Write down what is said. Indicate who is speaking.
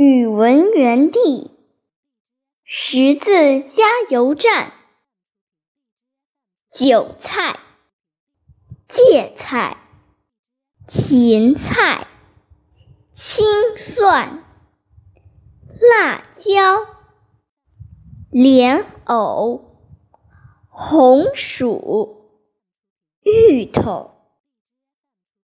Speaker 1: 语文园地十字加油站韭菜芥菜芹菜青蒜辣椒莲藕红薯芋头。